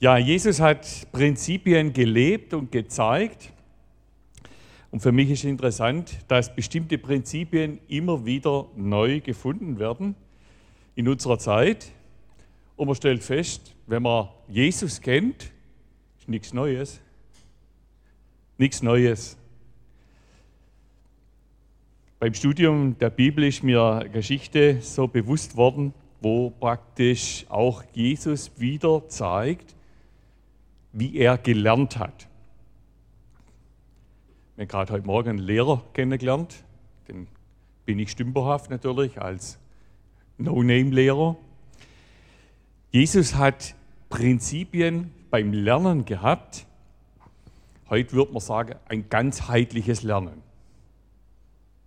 Ja, Jesus hat Prinzipien gelebt und gezeigt. Und für mich ist interessant, dass bestimmte Prinzipien immer wieder neu gefunden werden in unserer Zeit. Und man stellt fest, wenn man Jesus kennt, ist nichts Neues. Nichts Neues. Beim Studium der Bibel ist mir Geschichte so bewusst worden, wo praktisch auch Jesus wieder zeigt, wie er gelernt hat. Ich habe gerade heute Morgen einen Lehrer kennengelernt, den bin ich stümperhaft natürlich als No-Name-Lehrer. Jesus hat Prinzipien beim Lernen gehabt. Heute würde man sagen, ein ganzheitliches Lernen.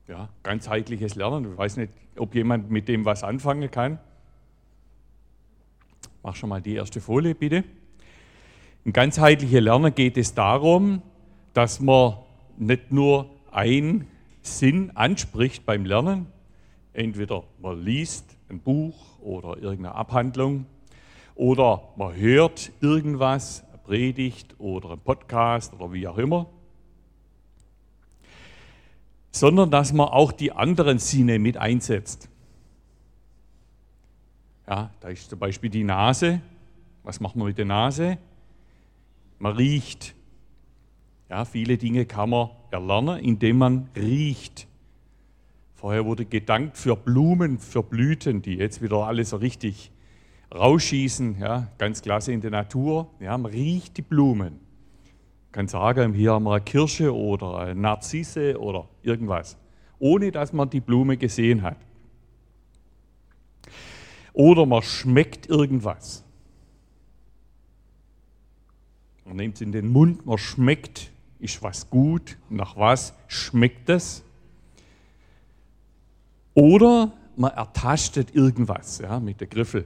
Ja, ganzheitliches Lernen. Ich weiß nicht, ob jemand mit dem was anfangen kann. Mach schon mal die erste Folie, bitte. Im ganzheitlichen Lernen geht es darum, dass man nicht nur einen Sinn anspricht beim Lernen. Entweder man liest ein Buch oder irgendeine Abhandlung oder man hört irgendwas, eine Predigt oder ein Podcast oder wie auch immer sondern dass man auch die anderen Sinne mit einsetzt. Ja, da ist zum Beispiel die Nase. Was macht man mit der Nase? Man riecht. Ja, viele Dinge kann man erlernen, indem man riecht. Vorher wurde gedankt für Blumen, für Blüten, die jetzt wieder alle so richtig rausschießen. Ja, ganz klasse in der Natur. Ja, man riecht die Blumen kann sagen, hier haben wir eine Kirsche oder eine Narzisse oder irgendwas, ohne dass man die Blume gesehen hat. Oder man schmeckt irgendwas. Man nimmt es in den Mund, man schmeckt, ist was gut, nach was schmeckt es. Oder man ertastet irgendwas ja, mit der Griffel.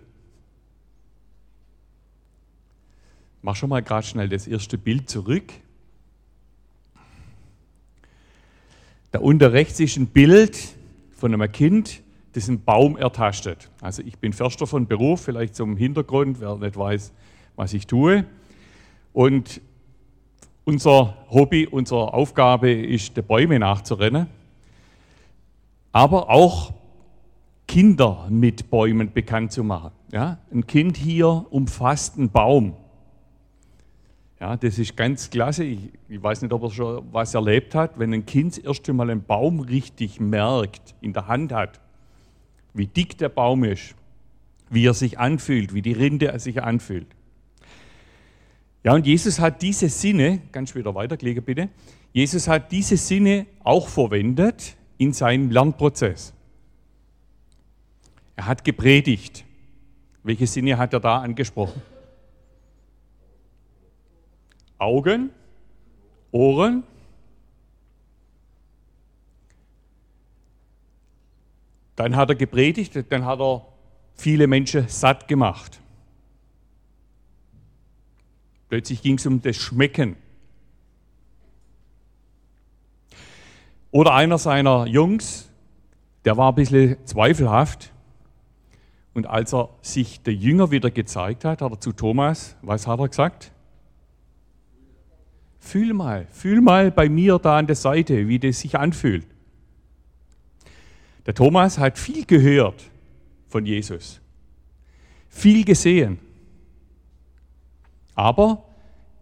Mach schon mal gerade schnell das erste Bild zurück. Da unter rechts ist ein Bild von einem Kind, das einen Baum ertastet. Also ich bin Förster von Beruf, vielleicht zum Hintergrund, wer nicht weiß, was ich tue. Und unser Hobby, unsere Aufgabe ist, die Bäume nachzurennen. Aber auch Kinder mit Bäumen bekannt zu machen. Ja? Ein Kind hier umfasst einen Baum. Ja, das ist ganz klasse. Ich, ich, weiß nicht, ob er schon was erlebt hat, wenn ein Kind das erste Mal einen Baum richtig merkt, in der Hand hat, wie dick der Baum ist, wie er sich anfühlt, wie die Rinde sich anfühlt. Ja, und Jesus hat diese Sinne, ganz wieder weiterklicken bitte, Jesus hat diese Sinne auch verwendet in seinem Lernprozess. Er hat gepredigt. Welche Sinne hat er da angesprochen? Augen, Ohren, dann hat er gepredigt, dann hat er viele Menschen satt gemacht. Plötzlich ging es um das Schmecken. Oder einer seiner Jungs, der war ein bisschen zweifelhaft. Und als er sich der Jünger wieder gezeigt hat, hat er zu Thomas, was hat er gesagt? Fühl mal, fühl mal bei mir da an der Seite, wie das sich anfühlt. Der Thomas hat viel gehört von Jesus, viel gesehen. Aber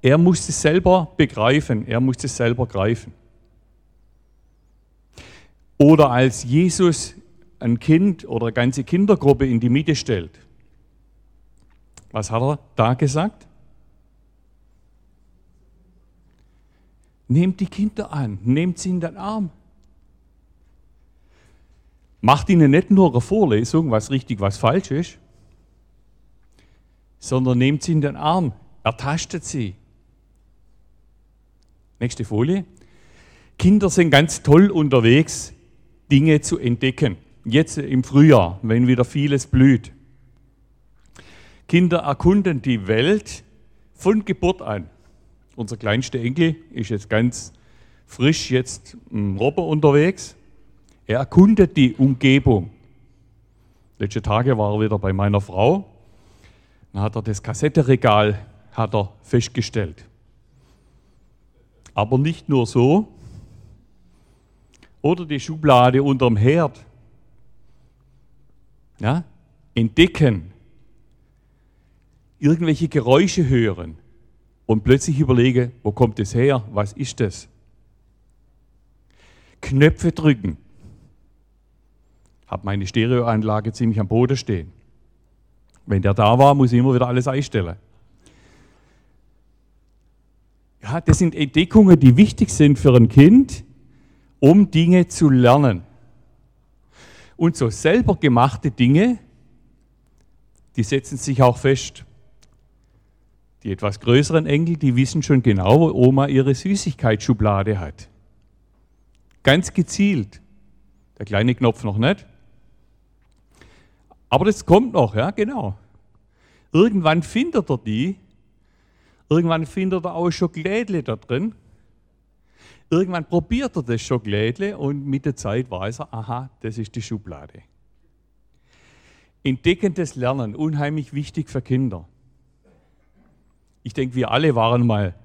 er musste es selber begreifen, er musste es selber greifen. Oder als Jesus ein Kind oder eine ganze Kindergruppe in die Mitte stellt. Was hat er da gesagt? Nehmt die Kinder an, nehmt sie in den Arm. Macht ihnen nicht nur eine Vorlesung, was richtig, was falsch ist, sondern nehmt sie in den Arm, ertastet sie. Nächste Folie. Kinder sind ganz toll unterwegs, Dinge zu entdecken. Jetzt im Frühjahr, wenn wieder vieles blüht. Kinder erkunden die Welt von Geburt an. Unser kleinster Enkel ist jetzt ganz frisch jetzt im Robber unterwegs. Er erkundet die Umgebung. Letzte Tage war er wieder bei meiner Frau. Dann hat er das Kassettenregal hat er festgestellt. Aber nicht nur so. Oder die Schublade unterm Herd. Ja? Entdecken. Irgendwelche Geräusche hören. Und plötzlich überlegen, wo kommt es her? Was ist das? Knöpfe drücken. Habe meine Stereoanlage ziemlich am Boden stehen. Wenn der da war, muss ich immer wieder alles einstellen. Ja, das sind Entdeckungen, die wichtig sind für ein Kind, um Dinge zu lernen. Und so selber gemachte Dinge, die setzen sich auch fest. Die etwas größeren Enkel, die wissen schon genau, wo Oma ihre Süßigkeitsschublade hat. Ganz gezielt. Der kleine Knopf noch nicht. Aber das kommt noch, ja, genau. Irgendwann findet er die. Irgendwann findet er auch Schokolädle da drin. Irgendwann probiert er das Schokolädle und mit der Zeit weiß er, aha, das ist die Schublade. Entdeckendes Lernen, unheimlich wichtig für Kinder. Ich denke, wir alle waren mal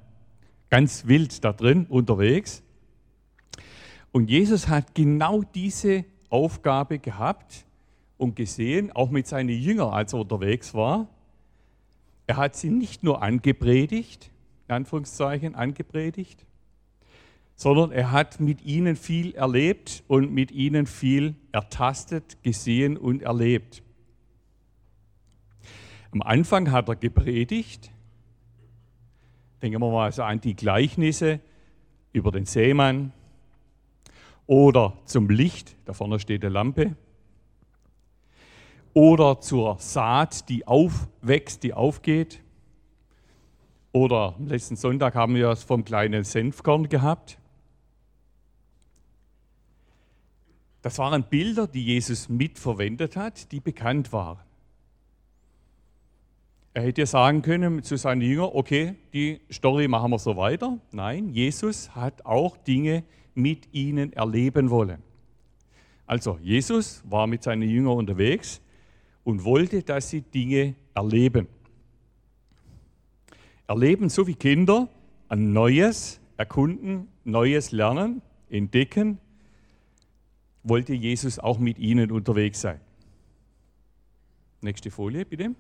ganz wild da drin unterwegs. Und Jesus hat genau diese Aufgabe gehabt, und gesehen, auch mit seinen Jüngern, als er unterwegs war. Er hat sie nicht nur angepredigt, in Anführungszeichen angepredigt, sondern er hat mit ihnen viel erlebt und mit ihnen viel ertastet, gesehen und erlebt. Am Anfang hat er gepredigt. Denken wir mal so an die Gleichnisse über den Seemann oder zum Licht, da vorne steht eine Lampe oder zur Saat, die aufwächst, die aufgeht. Oder am letzten Sonntag haben wir es vom kleinen Senfkorn gehabt. Das waren Bilder, die Jesus mitverwendet hat, die bekannt waren. Er hätte sagen können zu seinen Jüngern, okay, die Story machen wir so weiter. Nein, Jesus hat auch Dinge mit ihnen erleben wollen. Also Jesus war mit seinen Jüngern unterwegs und wollte, dass sie Dinge erleben. Erleben, so wie Kinder, ein Neues erkunden, Neues lernen, entdecken, wollte Jesus auch mit ihnen unterwegs sein. Nächste Folie, bitte.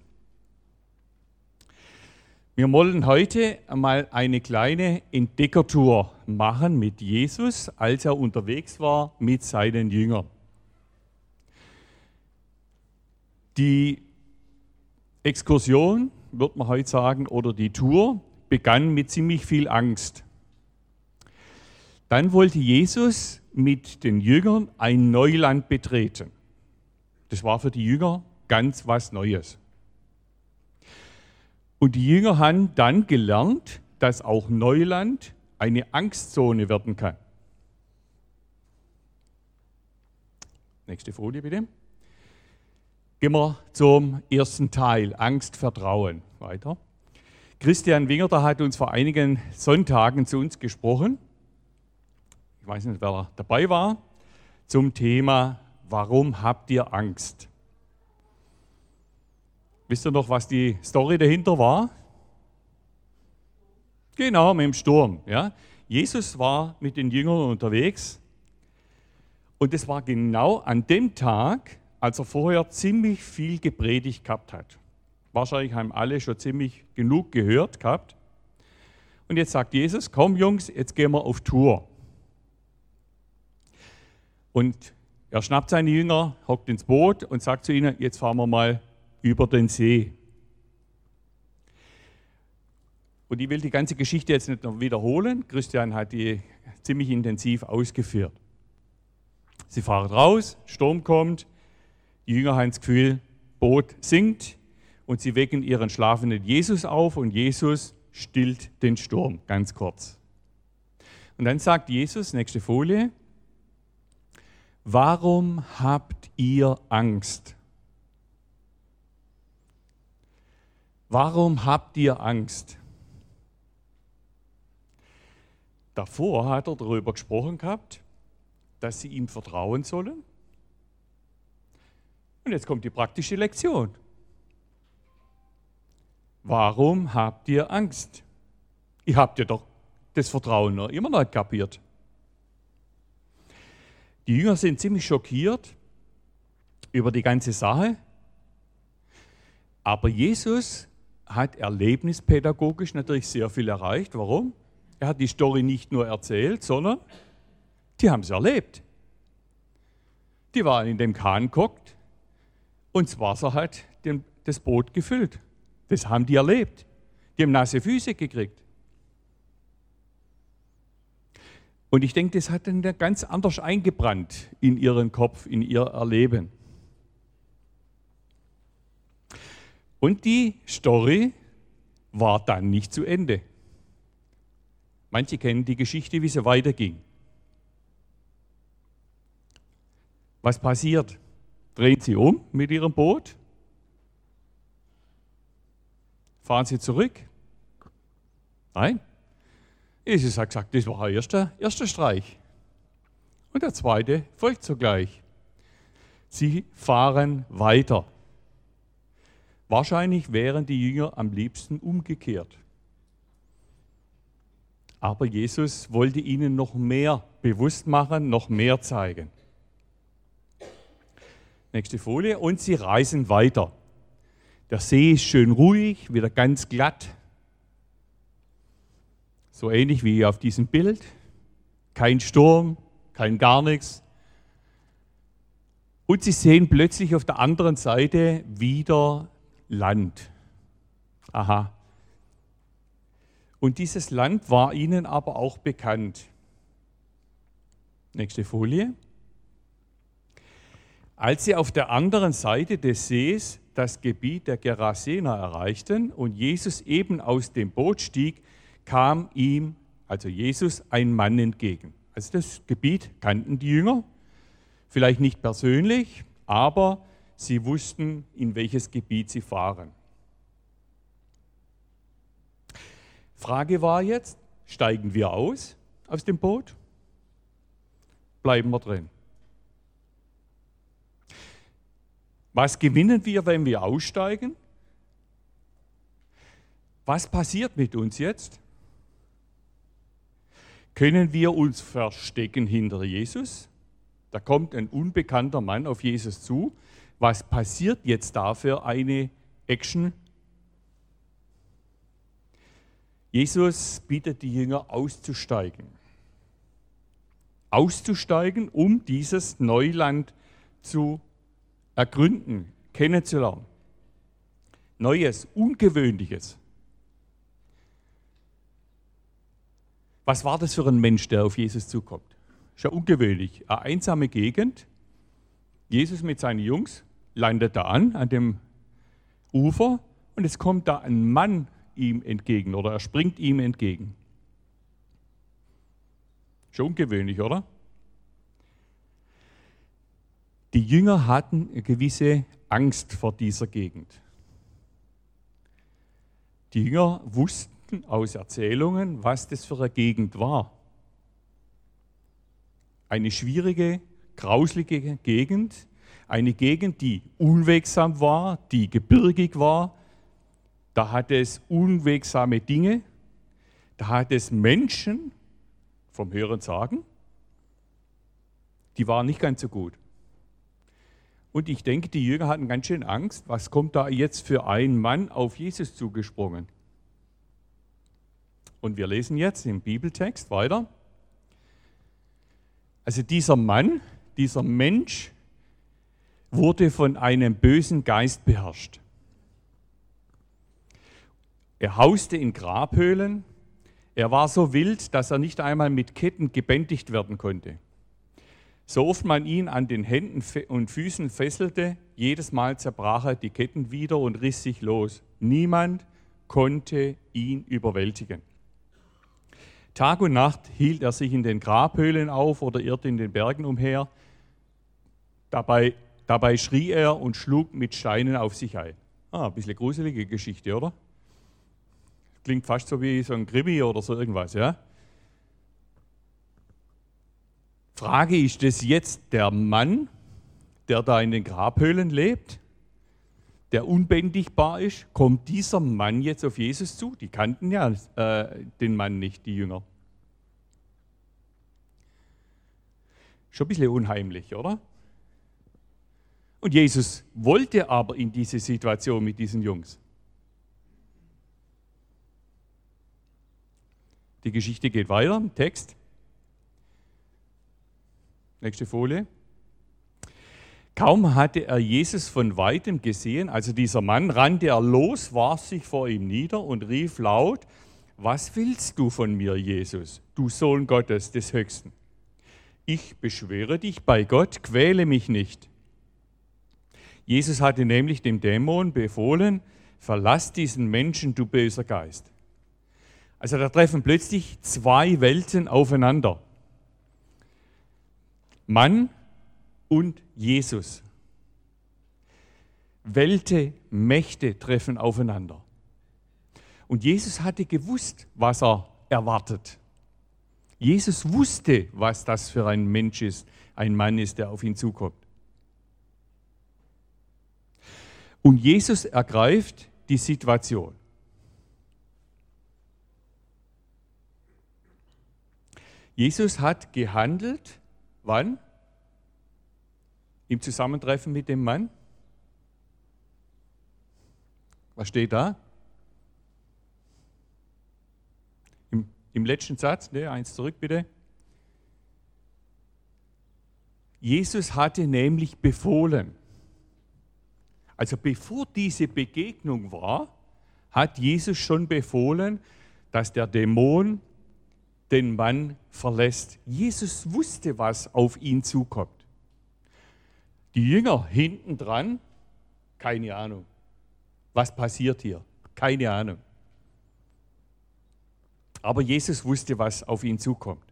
Wir wollen heute einmal eine kleine Entdeckertour machen mit Jesus, als er unterwegs war mit seinen Jüngern. Die Exkursion, wird man heute sagen, oder die Tour begann mit ziemlich viel Angst. Dann wollte Jesus mit den Jüngern ein Neuland betreten. Das war für die Jünger ganz was Neues. Und die Jünger haben dann gelernt, dass auch Neuland eine Angstzone werden kann. Nächste Folie bitte. Gehen wir zum ersten Teil, Angst, Vertrauen. Weiter. Christian Wingerter hat uns vor einigen Sonntagen zu uns gesprochen. Ich weiß nicht, wer dabei war, zum Thema, warum habt ihr Angst? Wisst ihr noch, was die Story dahinter war? Genau, mit dem Sturm. Ja? Jesus war mit den Jüngern unterwegs und es war genau an dem Tag, als er vorher ziemlich viel gepredigt gehabt hat. Wahrscheinlich haben alle schon ziemlich genug gehört gehabt. Und jetzt sagt Jesus, komm Jungs, jetzt gehen wir auf Tour. Und er schnappt seine Jünger, hockt ins Boot und sagt zu ihnen, jetzt fahren wir mal über den See. Und ich will die ganze Geschichte jetzt nicht noch wiederholen. Christian hat die ziemlich intensiv ausgeführt. Sie fahren raus, Sturm kommt, die Jünger haben das Gefühl, Boot sinkt und sie wecken ihren schlafenden Jesus auf und Jesus stillt den Sturm, ganz kurz. Und dann sagt Jesus, nächste Folie, warum habt ihr Angst? Warum habt ihr Angst? Davor hat er darüber gesprochen gehabt, dass sie ihm vertrauen sollen und jetzt kommt die praktische Lektion. warum habt ihr Angst? Ihr habt ja doch das Vertrauen noch immer noch kapiert. Die Jünger sind ziemlich schockiert über die ganze Sache, aber Jesus hat erlebnispädagogisch natürlich sehr viel erreicht. Warum? Er hat die Story nicht nur erzählt, sondern die haben es erlebt. Die waren in dem Kahn geguckt und das Wasser hat das Boot gefüllt. Das haben die erlebt. Die haben nasse Füße gekriegt. Und ich denke, das hat dann ganz anders eingebrannt in ihren Kopf, in ihr Erleben. Und die Story war dann nicht zu Ende. Manche kennen die Geschichte, wie sie weiterging. Was passiert? Drehen sie um mit ihrem Boot? Fahren sie zurück? Nein. Jesus hat gesagt, das war der erste, erste Streich. Und der zweite folgt sogleich. Sie fahren weiter. Wahrscheinlich wären die Jünger am liebsten umgekehrt. Aber Jesus wollte ihnen noch mehr bewusst machen, noch mehr zeigen. Nächste Folie. Und sie reisen weiter. Der See ist schön ruhig, wieder ganz glatt. So ähnlich wie auf diesem Bild. Kein Sturm, kein gar nichts. Und sie sehen plötzlich auf der anderen Seite wieder Land. Aha. Und dieses Land war ihnen aber auch bekannt. Nächste Folie. Als sie auf der anderen Seite des Sees das Gebiet der Gerasener erreichten und Jesus eben aus dem Boot stieg, kam ihm, also Jesus, ein Mann entgegen. Also das Gebiet kannten die Jünger, vielleicht nicht persönlich, aber Sie wussten, in welches Gebiet sie fahren. Frage war jetzt, steigen wir aus aus dem Boot? Bleiben wir drin? Was gewinnen wir, wenn wir aussteigen? Was passiert mit uns jetzt? Können wir uns verstecken hinter Jesus? Da kommt ein unbekannter Mann auf Jesus zu was passiert jetzt da für eine Action? Jesus bittet die Jünger auszusteigen. Auszusteigen, um dieses Neuland zu ergründen, kennenzulernen. Neues, Ungewöhnliches. Was war das für ein Mensch, der auf Jesus zukommt? Ist ja ungewöhnlich. Eine einsame Gegend. Jesus mit seinen Jungs landet da an, an dem Ufer, und es kommt da ein Mann ihm entgegen oder er springt ihm entgegen. Schon ungewöhnlich, oder? Die Jünger hatten eine gewisse Angst vor dieser Gegend. Die Jünger wussten aus Erzählungen, was das für eine Gegend war. Eine schwierige, grauslige Gegend, eine Gegend, die unwegsam war, die gebirgig war. Da hat es unwegsame Dinge. Da hat es Menschen, vom Hören sagen, die waren nicht ganz so gut. Und ich denke, die Jünger hatten ganz schön Angst, was kommt da jetzt für ein Mann auf Jesus zugesprungen. Und wir lesen jetzt im Bibeltext weiter. Also dieser Mann, dieser Mensch, wurde von einem bösen Geist beherrscht. Er hauste in Grabhöhlen. Er war so wild, dass er nicht einmal mit Ketten gebändigt werden konnte. So oft man ihn an den Händen und Füßen fesselte, jedes Mal zerbrach er die Ketten wieder und riss sich los. Niemand konnte ihn überwältigen. Tag und Nacht hielt er sich in den Grabhöhlen auf oder irrte in den Bergen umher. Dabei Dabei schrie er und schlug mit Steinen auf sich ein. Ah, ein bisschen gruselige Geschichte, oder? Klingt fast so wie so ein Krimi oder so irgendwas, ja? Frage, ist das jetzt der Mann, der da in den Grabhöhlen lebt? der unbändigbar ist, kommt dieser Mann jetzt auf Jesus zu. Die kannten ja äh, den Mann nicht, die Jünger. Schon ein bisschen unheimlich, oder? Und Jesus wollte aber in diese Situation mit diesen Jungs. Die Geschichte geht weiter, Text. Nächste Folie. Kaum hatte er Jesus von weitem gesehen, also dieser Mann, rannte er los, warf sich vor ihm nieder und rief laut, was willst du von mir, Jesus, du Sohn Gottes des Höchsten? Ich beschwöre dich bei Gott, quäle mich nicht. Jesus hatte nämlich dem Dämon befohlen, verlass diesen Menschen, du böser Geist. Also da treffen plötzlich zwei Welten aufeinander. Mann und Jesus. Welte, Mächte treffen aufeinander. Und Jesus hatte gewusst, was er erwartet. Jesus wusste, was das für ein Mensch ist, ein Mann ist, der auf ihn zukommt. Und Jesus ergreift die Situation. Jesus hat gehandelt, wann? Im Zusammentreffen mit dem Mann? Was steht da? Im, im letzten Satz, ne, eins zurück bitte. Jesus hatte nämlich befohlen. Also bevor diese Begegnung war, hat Jesus schon befohlen, dass der Dämon den Mann verlässt. Jesus wusste, was auf ihn zukommt. Die Jünger hinten dran, keine Ahnung. Was passiert hier? Keine Ahnung. Aber Jesus wusste, was auf ihn zukommt.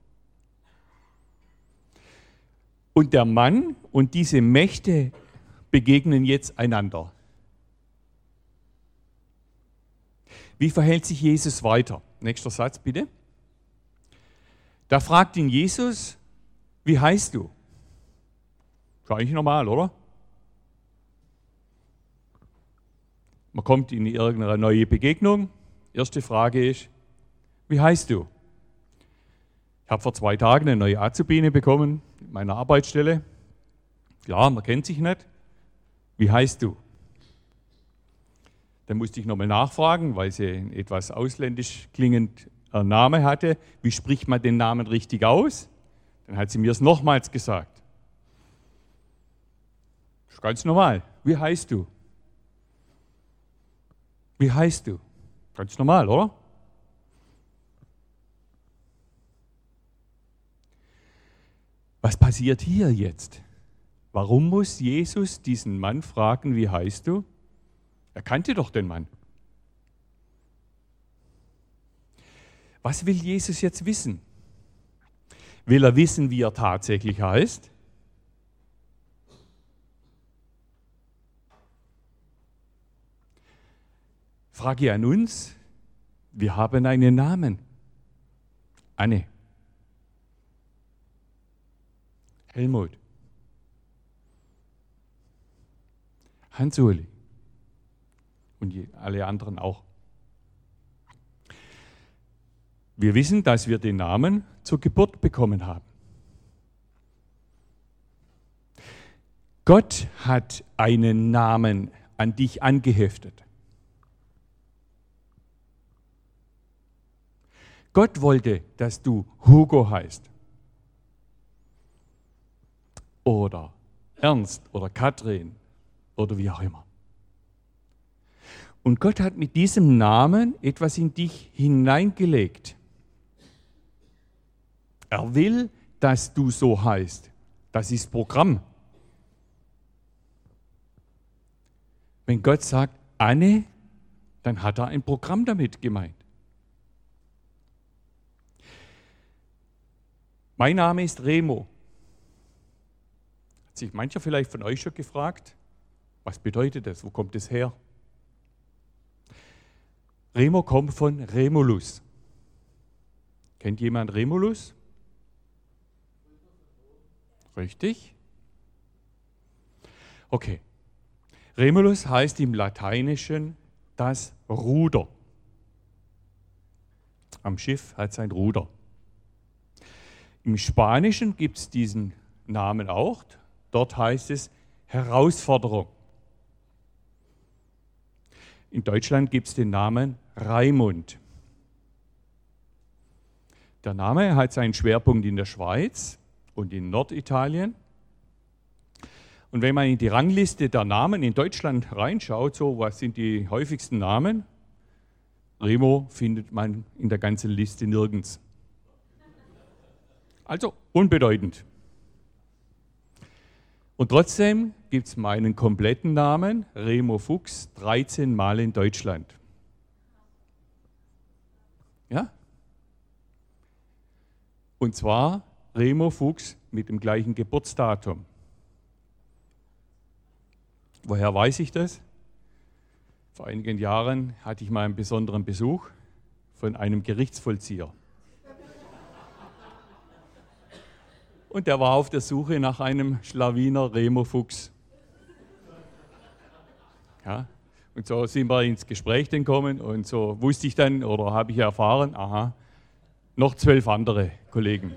Und der Mann und diese Mächte begegnen jetzt einander. Wie verhält sich Jesus weiter? Nächster Satz bitte. Da fragt ihn Jesus, wie heißt du? Ist eigentlich normal, oder? Man kommt in irgendeine neue Begegnung. Erste Frage ist, wie heißt du? Ich habe vor zwei Tagen eine neue Azubine bekommen in meiner Arbeitsstelle. Klar, man kennt sich nicht. Wie heißt du? Dann musste ich nochmal nachfragen, weil sie etwas ausländisch klingend Name hatte. Wie spricht man den Namen richtig aus? Dann hat sie mir es nochmals gesagt. Das ist ganz normal. Wie heißt du? Wie heißt du? Ganz normal, oder? Was passiert hier jetzt? Warum muss Jesus diesen Mann fragen, wie heißt du? Er kannte doch den Mann. Was will Jesus jetzt wissen? Will er wissen, wie er tatsächlich heißt? Frage an uns, wir haben einen Namen. Anne. Helmut. Hans-Uli. Und alle anderen auch. Wir wissen, dass wir den Namen zur Geburt bekommen haben. Gott hat einen Namen an dich angeheftet. Gott wollte, dass du Hugo heißt. Oder Ernst oder Katrin oder wie auch immer. Und Gott hat mit diesem Namen etwas in dich hineingelegt. Er will, dass du so heißt. Das ist Programm. Wenn Gott sagt, Anne, dann hat er ein Programm damit gemeint. Mein Name ist Remo. Hat sich mancher vielleicht von euch schon gefragt, was bedeutet das? Wo kommt es her? Remo kommt von Remulus. Kennt jemand Remulus? Richtig? Okay. Remulus heißt im Lateinischen das Ruder. Am Schiff hat sein Ruder. Im Spanischen gibt es diesen Namen auch. Dort heißt es Herausforderung. In Deutschland gibt es den Namen Raimund. Der Name hat seinen Schwerpunkt in der Schweiz und in Norditalien. Und wenn man in die Rangliste der Namen in Deutschland reinschaut, so was sind die häufigsten Namen? Remo findet man in der ganzen Liste nirgends. Also unbedeutend. Und trotzdem gibt es meinen kompletten Namen, Remo Fuchs, 13 Mal in Deutschland. Ja? Und zwar Remo Fuchs mit dem gleichen Geburtsdatum. Woher weiß ich das? Vor einigen Jahren hatte ich mal einen besonderen Besuch von einem Gerichtsvollzieher. Und der war auf der Suche nach einem Schlawiner Remo Fuchs. Ja, und so sind wir ins Gespräch gekommen und so wusste ich dann oder habe ich erfahren, aha, noch zwölf andere Kollegen.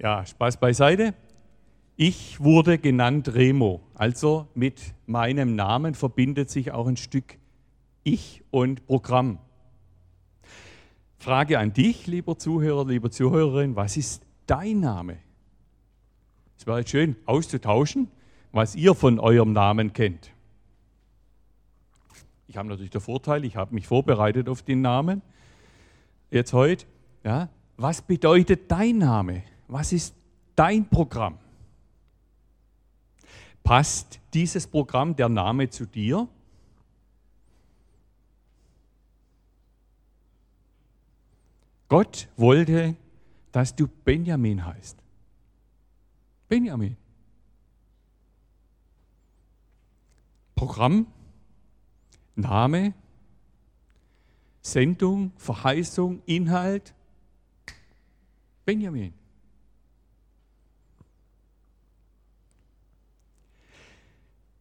Ja, Spaß beiseite. Ich wurde genannt Remo, also mit meinem Namen verbindet sich auch ein Stück Ich und Programm. Frage an dich, lieber Zuhörer, liebe Zuhörerin, was ist dein Name? Es wäre schön auszutauschen, was ihr von eurem Namen kennt. Ich habe natürlich den Vorteil, ich habe mich vorbereitet auf den Namen. Jetzt heute, ja, was bedeutet dein Name? Was ist dein Programm? Passt dieses Programm, der Name zu dir? Gott wollte, dass du Benjamin heißt. Benjamin. Programm Name, Sendung, Verheißung, Inhalt. Benjamin.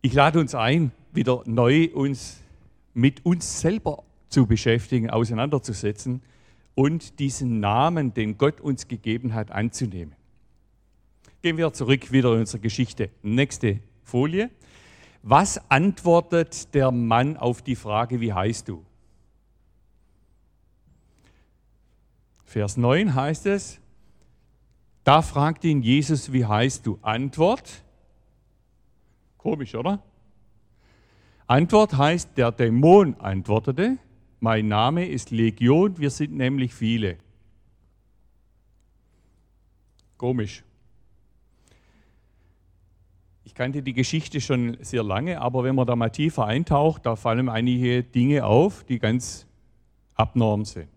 Ich lade uns ein, wieder neu uns mit uns selber zu beschäftigen, auseinanderzusetzen und diesen Namen, den Gott uns gegeben hat, anzunehmen. Gehen wir zurück wieder in unsere Geschichte. Nächste Folie. Was antwortet der Mann auf die Frage, wie heißt du? Vers 9 heißt es, da fragt ihn Jesus, wie heißt du? Antwort, komisch, oder? Antwort heißt, der Dämon antwortete, mein Name ist Legion, wir sind nämlich viele. Komisch kannte die Geschichte schon sehr lange, aber wenn man da mal tiefer eintaucht, da fallen einige Dinge auf, die ganz abnorm sind.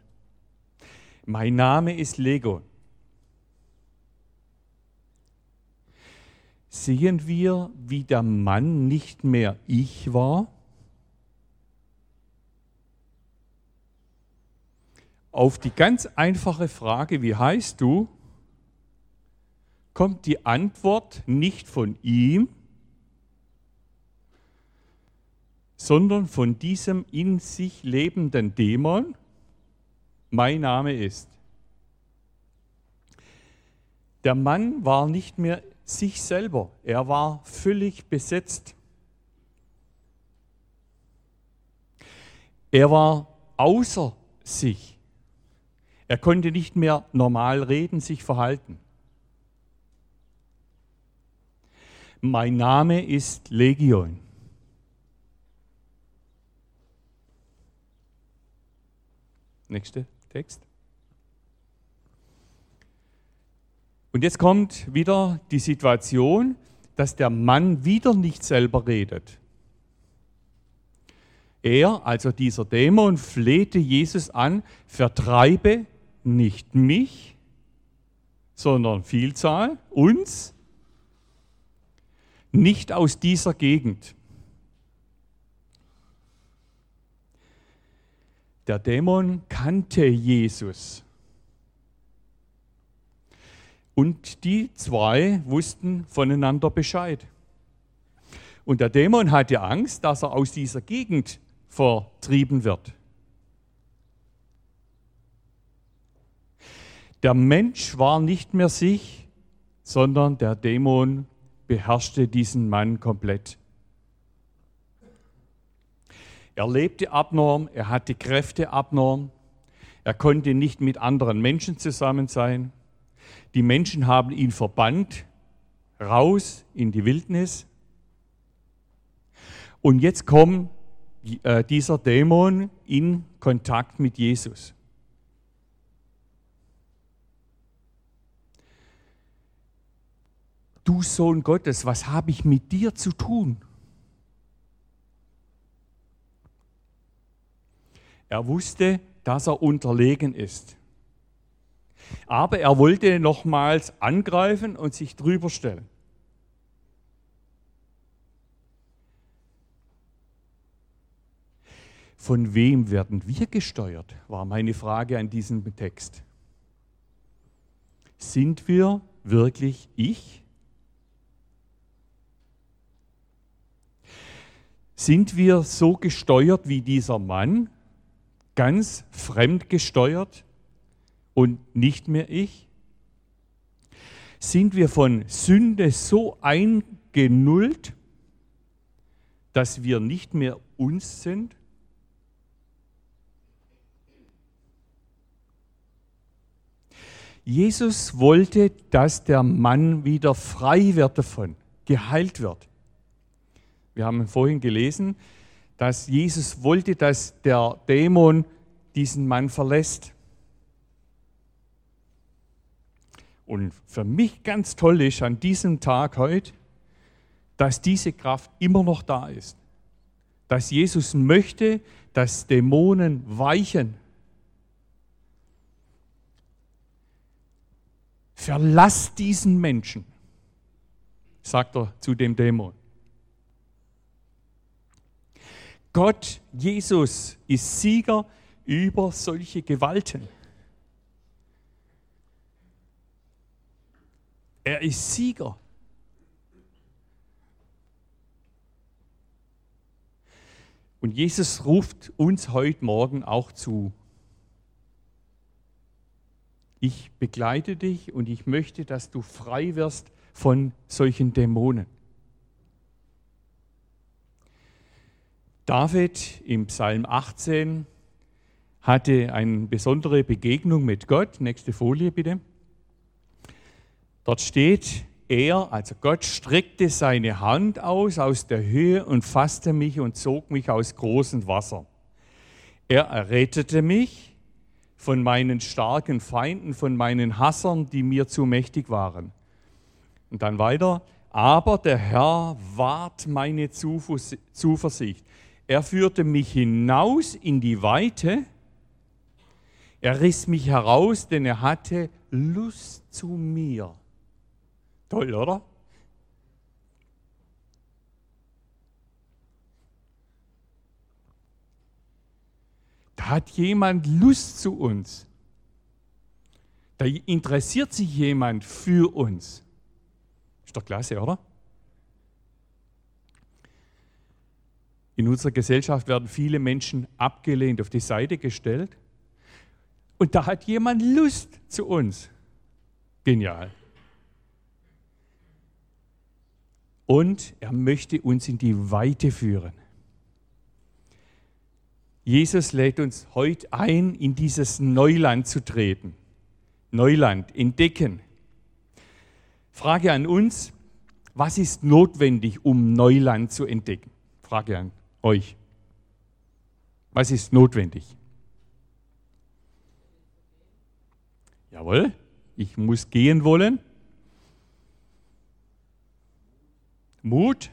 Mein Name ist Lego. Sehen wir, wie der Mann nicht mehr ich war? Auf die ganz einfache Frage, wie heißt du, kommt die Antwort nicht von ihm, sondern von diesem in sich lebenden Dämon, mein Name ist. Der Mann war nicht mehr sich selber, er war völlig besetzt. Er war außer sich. Er konnte nicht mehr normal reden, sich verhalten. Mein Name ist Legion. Nächster Text. Und jetzt kommt wieder die Situation, dass der Mann wieder nicht selber redet. Er, also dieser Dämon, flehte Jesus an, vertreibe nicht mich, sondern Vielzahl, uns, nicht aus dieser Gegend. Der Dämon kannte Jesus. Und die zwei wussten voneinander Bescheid. Und der Dämon hatte Angst, dass er aus dieser Gegend vertrieben wird. Der Mensch war nicht mehr sich, sondern der Dämon beherrschte diesen Mann komplett. Er lebte abnorm, er hatte Kräfte abnorm, er konnte nicht mit anderen Menschen zusammen sein. Die Menschen haben ihn verbannt, raus in die Wildnis. Und jetzt kommt äh, dieser Dämon in Kontakt mit Jesus. Du Sohn Gottes, was habe ich mit dir zu tun? Er wusste, dass er unterlegen ist. Aber er wollte nochmals angreifen und sich drüber stellen. Von wem werden wir gesteuert, war meine Frage an diesem Text. Sind wir wirklich ich? Sind wir so gesteuert wie dieser Mann, ganz fremd gesteuert und nicht mehr ich? Sind wir von Sünde so eingenullt, dass wir nicht mehr uns sind? Jesus wollte, dass der Mann wieder frei wird davon, geheilt wird. Wir haben vorhin gelesen, dass Jesus wollte, dass der Dämon diesen Mann verlässt. Und für mich ganz toll ist an diesem Tag heute, dass diese Kraft immer noch da ist. Dass Jesus möchte, dass Dämonen weichen. Verlass diesen Menschen, sagt er zu dem Dämon. Gott, Jesus, ist Sieger über solche Gewalten. Er ist Sieger. Und Jesus ruft uns heute Morgen auch zu. Ich begleite dich und ich möchte, dass du frei wirst von solchen Dämonen. David im Psalm 18 hatte eine besondere Begegnung mit Gott. Nächste Folie bitte. Dort steht, er, also Gott, streckte seine Hand aus aus der Höhe und fasste mich und zog mich aus großem Wasser. Er errettete mich von meinen starken Feinden, von meinen Hassern, die mir zu mächtig waren. Und dann weiter, aber der Herr wahrt meine Zuversicht. Er führte mich hinaus in die Weite. Er riss mich heraus, denn er hatte Lust zu mir. Toll, oder? Da hat jemand Lust zu uns. Da interessiert sich jemand für uns. Ist doch klasse, oder? In unserer Gesellschaft werden viele Menschen abgelehnt, auf die Seite gestellt. Und da hat jemand Lust zu uns. Genial. Und er möchte uns in die Weite führen. Jesus lädt uns heute ein, in dieses Neuland zu treten. Neuland, entdecken. Frage an uns, was ist notwendig, um Neuland zu entdecken? Frage an euch? Was ist notwendig? Jawohl, ich muss gehen wollen. Mut.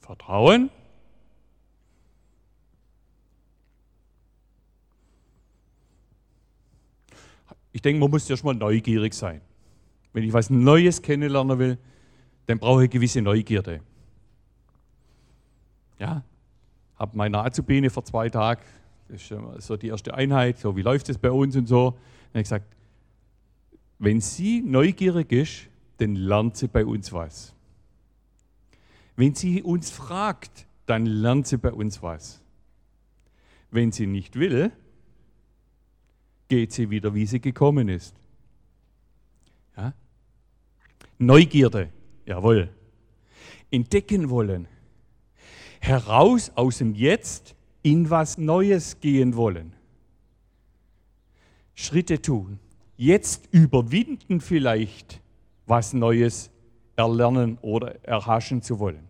Vertrauen. Ich denke, man muss erstmal neugierig sein. Wenn ich was Neues kennenlernen will, dann brauche ich gewisse Neugierde. Ja, habe meine Azubine vor zwei Tagen das ist so die erste Einheit, so wie läuft es bei uns und so. Und er hat gesagt, wenn sie neugierig ist, dann lernt sie bei uns was. Wenn sie uns fragt, dann lernt sie bei uns was. Wenn sie nicht will, geht sie wieder, wie sie gekommen ist. Ja? Neugierde, jawohl. Entdecken wollen. Heraus aus dem Jetzt in was Neues gehen wollen. Schritte tun. Jetzt überwinden vielleicht was Neues erlernen oder erhaschen zu wollen.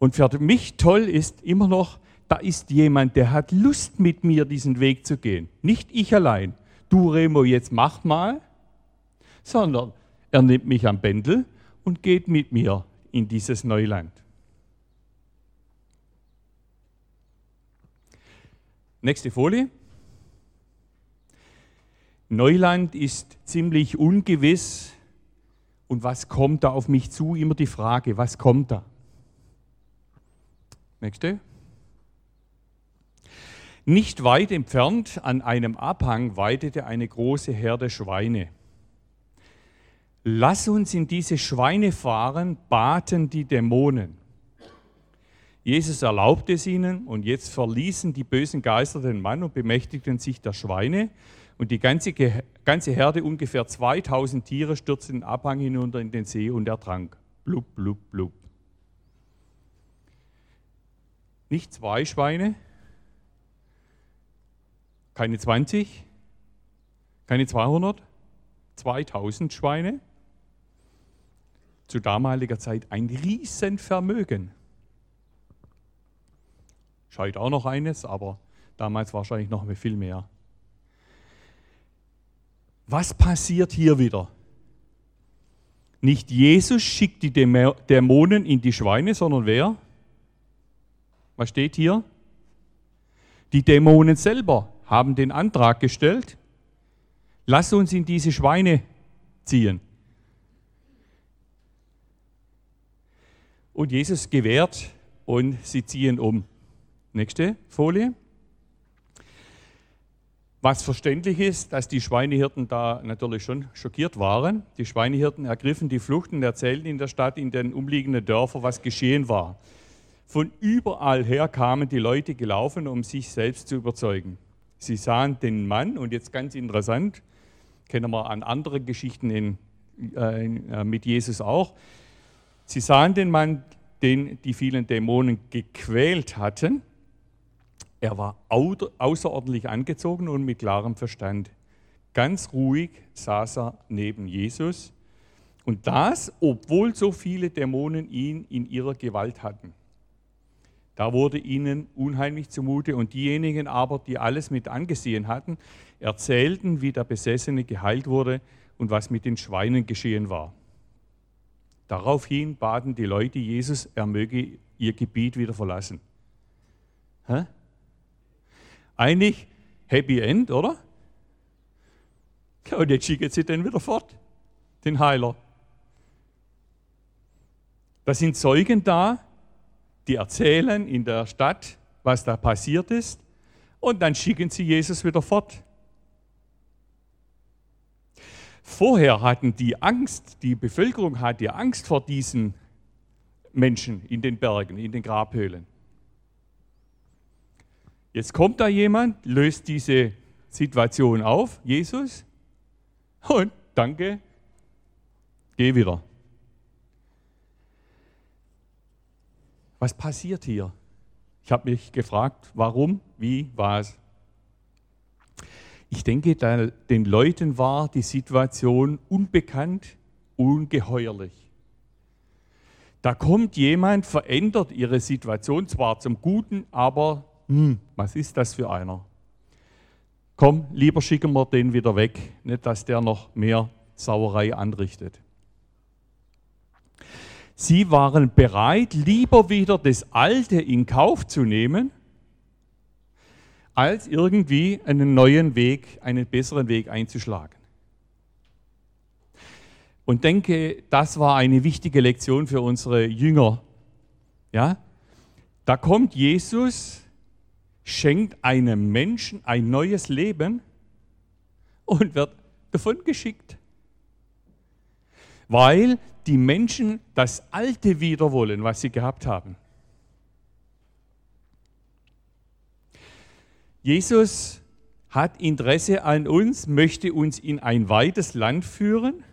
Und für mich toll ist immer noch, da ist jemand, der hat Lust mit mir diesen Weg zu gehen. Nicht ich allein. Du Remo, jetzt mach mal, sondern er nimmt mich am Bändel und geht mit mir in dieses Neuland. Nächste Folie. Neuland ist ziemlich ungewiss. Und was kommt da auf mich zu? Immer die Frage, was kommt da? Nächste. Nicht weit entfernt an einem Abhang weidete eine große Herde Schweine. Lass uns in diese Schweine fahren, baten die Dämonen. Jesus erlaubte es ihnen und jetzt verließen die bösen Geister den Mann und bemächtigten sich der Schweine. Und die ganze, ganze Herde, ungefähr 2000 Tiere, stürzten den Abhang hinunter in den See und ertrank. Blub, blub, blub. Nicht zwei Schweine, keine 20, keine 200, 2000 Schweine. Zu damaliger Zeit ein Riesenvermögen. Scheut auch noch eines, aber damals wahrscheinlich noch viel mehr. Was passiert hier wieder? Nicht Jesus schickt die Dämonen in die Schweine, sondern wer? Was steht hier? Die Dämonen selber haben den Antrag gestellt, lass uns in diese Schweine ziehen. Und Jesus gewährt und sie ziehen um. Nächste Folie. Was verständlich ist, dass die Schweinehirten da natürlich schon schockiert waren. Die Schweinehirten ergriffen die Flucht und erzählten in der Stadt, in den umliegenden Dörfern, was geschehen war. Von überall her kamen die Leute gelaufen, um sich selbst zu überzeugen. Sie sahen den Mann, und jetzt ganz interessant, kennen wir an anderen Geschichten in, äh, äh, mit Jesus auch, sie sahen den Mann, den die vielen Dämonen gequält hatten. Er war außerordentlich angezogen und mit klarem Verstand. Ganz ruhig saß er neben Jesus und das, obwohl so viele Dämonen ihn in ihrer Gewalt hatten. Da wurde ihnen unheimlich zumute und diejenigen aber, die alles mit angesehen hatten, erzählten, wie der Besessene geheilt wurde und was mit den Schweinen geschehen war. Daraufhin baten die Leute Jesus, er möge ihr Gebiet wieder verlassen. Hä? Eigentlich Happy End, oder? Und jetzt schicken sie den wieder fort, den Heiler. Da sind Zeugen da, die erzählen in der Stadt, was da passiert ist, und dann schicken sie Jesus wieder fort. Vorher hatten die Angst, die Bevölkerung hatte Angst vor diesen Menschen in den Bergen, in den Grabhöhlen. Jetzt kommt da jemand, löst diese Situation auf, Jesus, und danke, geh wieder. Was passiert hier? Ich habe mich gefragt, warum, wie, was. Ich denke, den Leuten war die Situation unbekannt, ungeheuerlich. Da kommt jemand, verändert ihre Situation zwar zum Guten, aber hm, was ist das für einer? Komm, lieber schicken wir den wieder weg, nicht dass der noch mehr Sauerei anrichtet. Sie waren bereit, lieber wieder das Alte in Kauf zu nehmen, als irgendwie einen neuen Weg, einen besseren Weg einzuschlagen. Und denke, das war eine wichtige Lektion für unsere Jünger. Ja? Da kommt Jesus, schenkt einem Menschen ein neues Leben und wird davon geschickt. Weil die Menschen das Alte wieder wollen, was sie gehabt haben. Jesus hat Interesse an uns, möchte uns in ein weites Land führen,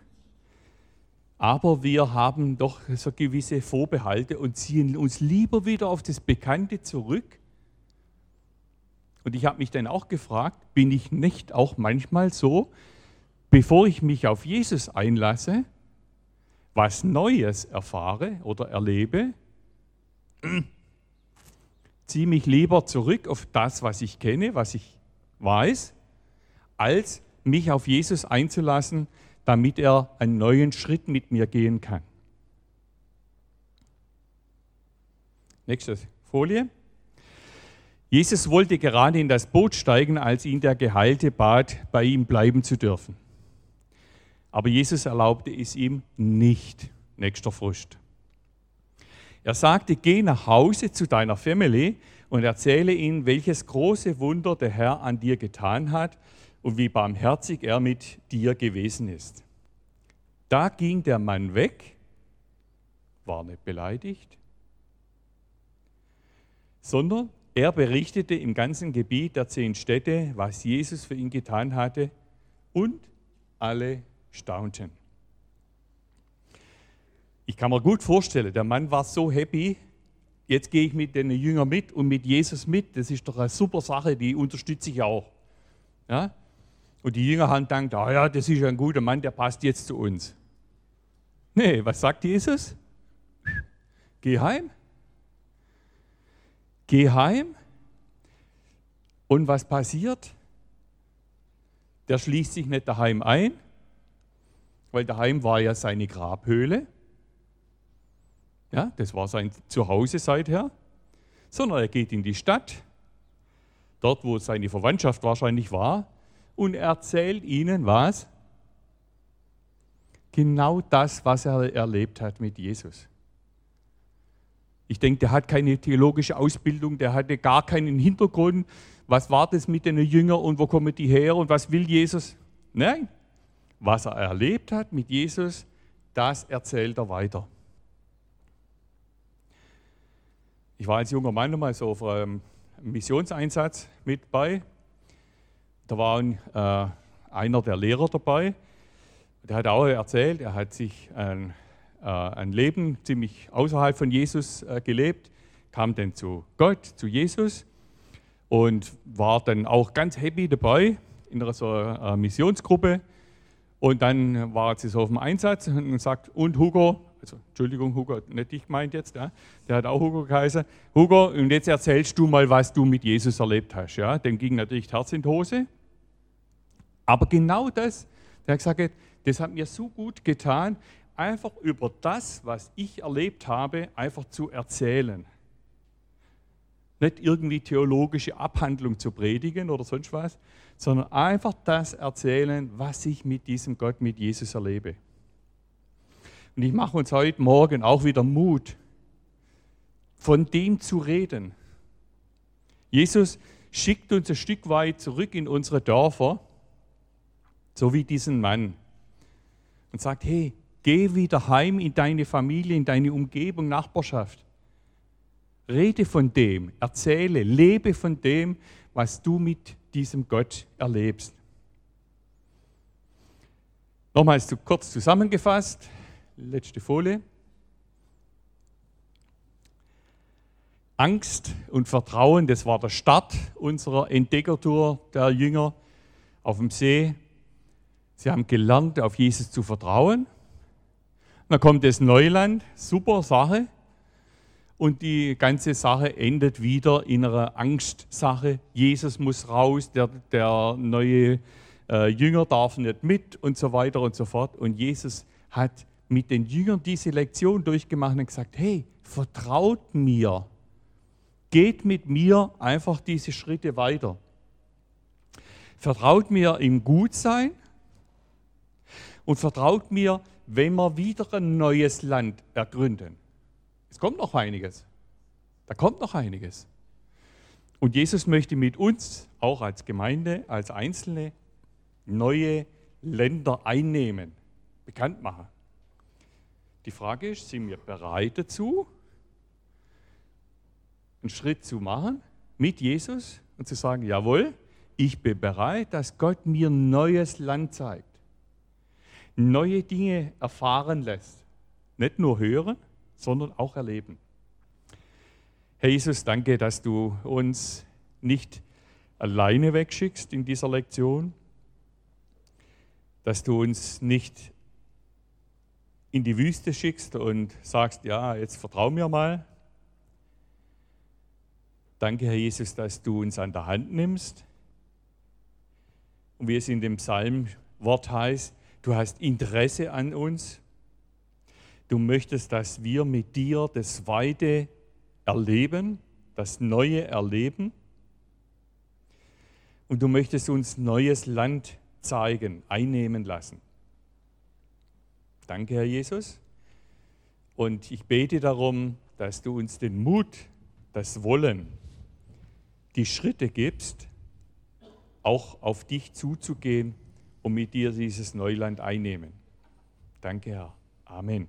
aber wir haben doch so gewisse Vorbehalte und ziehen uns lieber wieder auf das Bekannte zurück. Und ich habe mich dann auch gefragt, bin ich nicht auch manchmal so, bevor ich mich auf Jesus einlasse, was Neues erfahre oder erlebe, ziehe mich lieber zurück auf das, was ich kenne, was ich weiß, als mich auf Jesus einzulassen, damit er einen neuen Schritt mit mir gehen kann. Nächste Folie. Jesus wollte gerade in das Boot steigen, als ihn der Geheilte bat, bei ihm bleiben zu dürfen. Aber Jesus erlaubte es ihm nicht. Nächster Frust. Er sagte, geh nach Hause zu deiner Family und erzähle ihnen, welches große Wunder der Herr an dir getan hat und wie barmherzig er mit dir gewesen ist. Da ging der Mann weg, war nicht beleidigt, sondern er berichtete im ganzen Gebiet der zehn Städte, was Jesus für ihn getan hatte, und alle staunten. Ich kann mir gut vorstellen, der Mann war so happy, jetzt gehe ich mit den Jüngern mit und mit Jesus mit. Das ist doch eine super Sache, die unterstütze ich auch. Ja? Und die Jünger haben gedacht, ah ja, das ist ein guter Mann, der passt jetzt zu uns. Nee, was sagt Jesus? Geh heim. Geh heim. Und was passiert? Der schließt sich nicht daheim ein, weil daheim war ja seine Grabhöhle. Ja, das war sein Zuhause seither. Sondern er geht in die Stadt, dort wo seine Verwandtschaft wahrscheinlich war, und erzählt ihnen was? Genau das, was er erlebt hat mit Jesus. Ich denke, der hat keine theologische Ausbildung, der hatte gar keinen Hintergrund. Was war das mit den Jüngern und wo kommen die her und was will Jesus? Nein, was er erlebt hat mit Jesus, das erzählt er weiter. Ich war als junger Mann mal so auf einem Missionseinsatz mit bei. Da war ein, äh, einer der Lehrer dabei. Der hat auch erzählt, er hat sich ein, ein Leben ziemlich außerhalb von Jesus äh, gelebt, kam dann zu Gott, zu Jesus und war dann auch ganz happy dabei in einer so einer Missionsgruppe. Und dann war sie so auf dem Einsatz und sagt, und Hugo, also Entschuldigung, Hugo, nicht dich meint jetzt, ja, der hat auch Hugo geheißen. Hugo, und jetzt erzählst du mal, was du mit Jesus erlebt hast. Ja, dem ging natürlich das Herz in die Hose. Aber genau das, der hat gesagt, das hat mir so gut getan, einfach über das, was ich erlebt habe, einfach zu erzählen. Nicht irgendwie theologische Abhandlung zu predigen oder sonst was, sondern einfach das erzählen, was ich mit diesem Gott, mit Jesus erlebe. Und ich mache uns heute Morgen auch wieder Mut, von dem zu reden. Jesus schickt uns ein Stück weit zurück in unsere Dörfer, so wie diesen Mann, und sagt, hey, geh wieder heim in deine Familie, in deine Umgebung, Nachbarschaft. Rede von dem, erzähle, lebe von dem, was du mit diesem Gott erlebst. Nochmals kurz zusammengefasst, Letzte Folie. Angst und Vertrauen, das war der Start unserer Entdeckertour der Jünger auf dem See. Sie haben gelernt, auf Jesus zu vertrauen. Dann kommt das Neuland, super Sache. Und die ganze Sache endet wieder in einer Angstsache. Jesus muss raus, der, der neue äh, Jünger darf nicht mit und so weiter und so fort. Und Jesus hat mit den Jüngern diese Lektion durchgemacht und gesagt, hey, vertraut mir, geht mit mir einfach diese Schritte weiter. Vertraut mir im Gutsein und vertraut mir, wenn wir wieder ein neues Land ergründen. Es kommt noch einiges. Da kommt noch einiges. Und Jesus möchte mit uns, auch als Gemeinde, als Einzelne, neue Länder einnehmen, bekannt machen. Die Frage ist, sind wir bereit dazu, einen Schritt zu machen mit Jesus und zu sagen, jawohl, ich bin bereit, dass Gott mir neues Land zeigt, neue Dinge erfahren lässt. Nicht nur hören, sondern auch erleben. Herr Jesus, danke, dass du uns nicht alleine wegschickst in dieser Lektion, dass du uns nicht in die Wüste schickst und sagst, ja, jetzt vertrau mir mal. Danke, Herr Jesus, dass du uns an der Hand nimmst. Und wie es in dem Psalmwort heißt, du hast Interesse an uns. Du möchtest, dass wir mit dir das Weite erleben, das Neue erleben. Und du möchtest uns neues Land zeigen, einnehmen lassen. Danke, Herr Jesus. Und ich bete darum, dass du uns den Mut, das Wollen, die Schritte gibst, auch auf dich zuzugehen und mit dir dieses Neuland einnehmen. Danke, Herr. Amen.